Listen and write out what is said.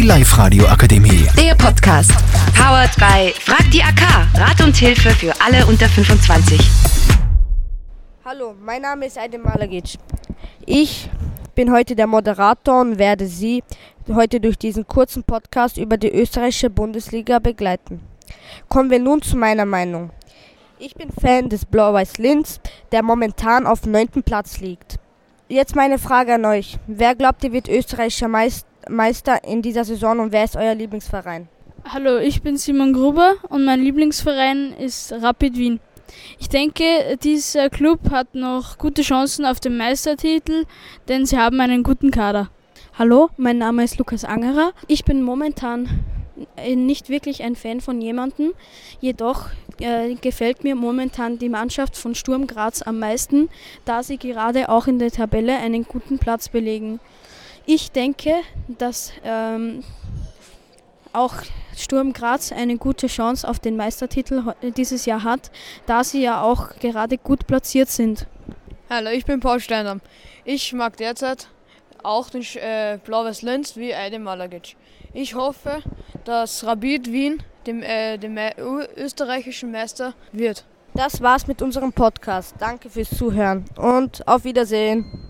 Die Live-Radio Akademie. Der Podcast. Powered by Frag die AK. Rat und Hilfe für alle unter 25. Hallo, mein Name ist Aydin Malagic. Ich bin heute der Moderator und werde Sie heute durch diesen kurzen Podcast über die österreichische Bundesliga begleiten. Kommen wir nun zu meiner Meinung. Ich bin Fan des Blau-Weiß Linz, der momentan auf dem 9. Platz liegt. Jetzt meine Frage an euch. Wer glaubt ihr wird österreichischer Meist Meister in dieser Saison und wer ist euer Lieblingsverein? Hallo, ich bin Simon Gruber und mein Lieblingsverein ist Rapid Wien. Ich denke, dieser Club hat noch gute Chancen auf den Meistertitel, denn sie haben einen guten Kader. Hallo, mein Name ist Lukas Angerer. Ich bin momentan äh, nicht wirklich ein Fan von jemandem, jedoch äh, gefällt mir momentan die Mannschaft von Sturm Graz am meisten, da sie gerade auch in der Tabelle einen guten Platz belegen. Ich denke, dass ähm, auch Sturm Graz eine gute Chance auf den Meistertitel dieses Jahr hat, da sie ja auch gerade gut platziert sind. Hallo, ich bin Paul Steiner. Ich mag derzeit auch den äh, Blau-Weiß Linz wie Aydin Malagic. Ich hoffe, dass Rabid Wien dem, äh, dem äh, österreichischen Meister wird. Das war's mit unserem Podcast. Danke fürs Zuhören und auf Wiedersehen.